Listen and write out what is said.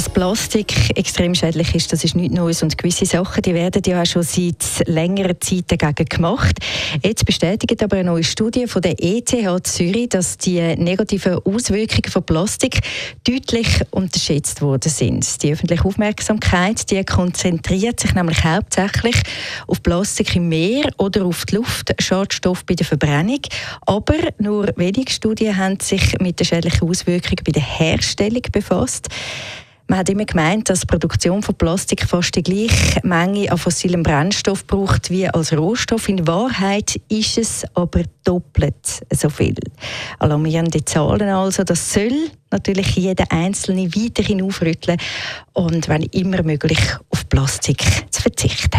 dass Plastik extrem schädlich ist, das ist nicht Neues und gewisse Sachen, die werden ja auch schon seit längerer Zeit dagegen gemacht. Jetzt bestätigt aber eine neue Studie von der ETH Zürich, dass die negativen Auswirkungen von Plastik deutlich unterschätzt worden sind. Die öffentliche Aufmerksamkeit, die konzentriert sich nämlich hauptsächlich auf Plastik im Meer oder auf die Luft, Schadstoff bei der Verbrennung, aber nur wenige Studien haben sich mit den schädlichen Auswirkungen bei der Herstellung befasst. Man hat immer gemeint, dass die Produktion von Plastik fast die gleiche Menge an fossilem Brennstoff braucht wie als Rohstoff. In Wahrheit ist es aber doppelt so viel. Alarmierende Zahlen also. Das soll natürlich jeder Einzelne weiterhin aufrütteln und wenn immer möglich auf Plastik zu verzichten.